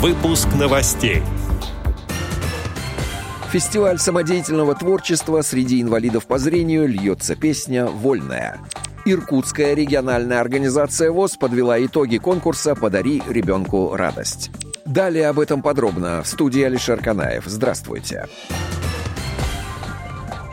Выпуск новостей. Фестиваль самодеятельного творчества среди инвалидов по зрению льется песня «Вольная». Иркутская региональная организация ВОЗ подвела итоги конкурса «Подари ребенку радость». Далее об этом подробно в студии Алишер Канаев. Здравствуйте. Здравствуйте.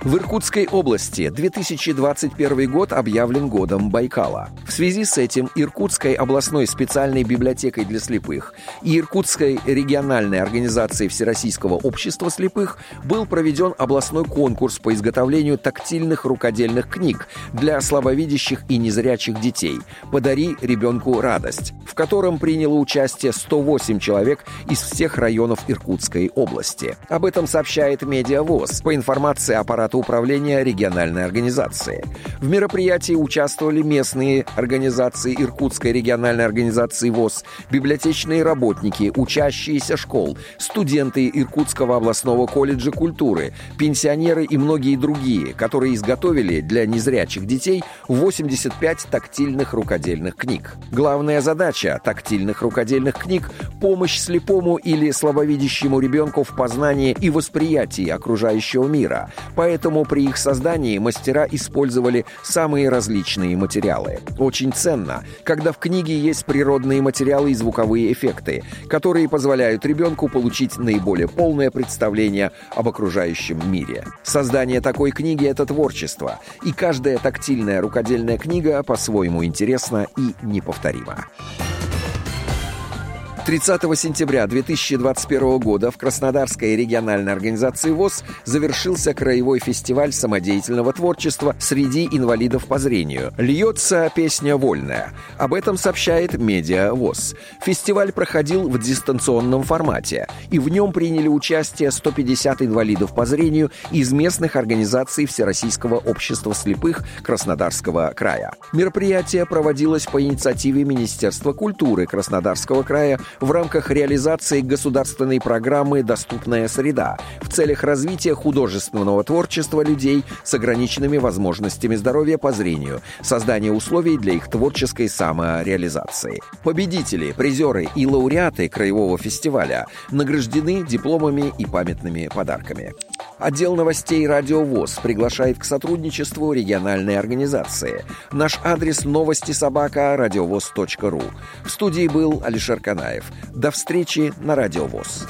В Иркутской области 2021 год объявлен годом Байкала. В связи с этим Иркутской областной специальной библиотекой для слепых и Иркутской региональной организацией Всероссийского общества слепых был проведен областной конкурс по изготовлению тактильных рукодельных книг для слабовидящих и незрячих детей «Подари ребенку радость», котором приняло участие 108 человек из всех районов Иркутской области. Об этом сообщает Медиавоз. По информации аппарата управления региональной организации. В мероприятии участвовали местные организации Иркутской региональной организации ВОЗ, библиотечные работники, учащиеся школ, студенты Иркутского областного колледжа культуры, пенсионеры и многие другие, которые изготовили для незрячих детей 85 тактильных рукодельных книг. Главная задача тактильных рукодельных книг – помощь слепому или слабовидящему ребенку в познании и восприятии окружающего мира. Поэтому при их создании мастера использовали самые различные материалы. Очень ценно, когда в книге есть природные материалы и звуковые эффекты, которые позволяют ребенку получить наиболее полное представление об окружающем мире. Создание такой книги — это творчество, и каждая тактильная рукодельная книга по-своему интересна и неповторима. 30 сентября 2021 года в Краснодарской региональной организации ВОЗ завершился краевой фестиваль самодеятельного творчества среди инвалидов по зрению. Льется песня «Вольная». Об этом сообщает Медиа ВОЗ. Фестиваль проходил в дистанционном формате, и в нем приняли участие 150 инвалидов по зрению из местных организаций Всероссийского общества слепых Краснодарского края. Мероприятие проводилось по инициативе Министерства культуры Краснодарского края в рамках реализации государственной программы «Доступная среда» в целях развития художественного творчества людей с ограниченными возможностями здоровья по зрению, создания условий для их творческой самореализации. Победители, призеры и лауреаты Краевого фестиваля награждены дипломами и памятными подарками. Отдел новостей «Радио ВОЗ» приглашает к сотрудничеству региональной организации. Наш адрес новости собака радиовоз.ру. В студии был Алишер Канаев. До встречи на «Радио ВОЗ».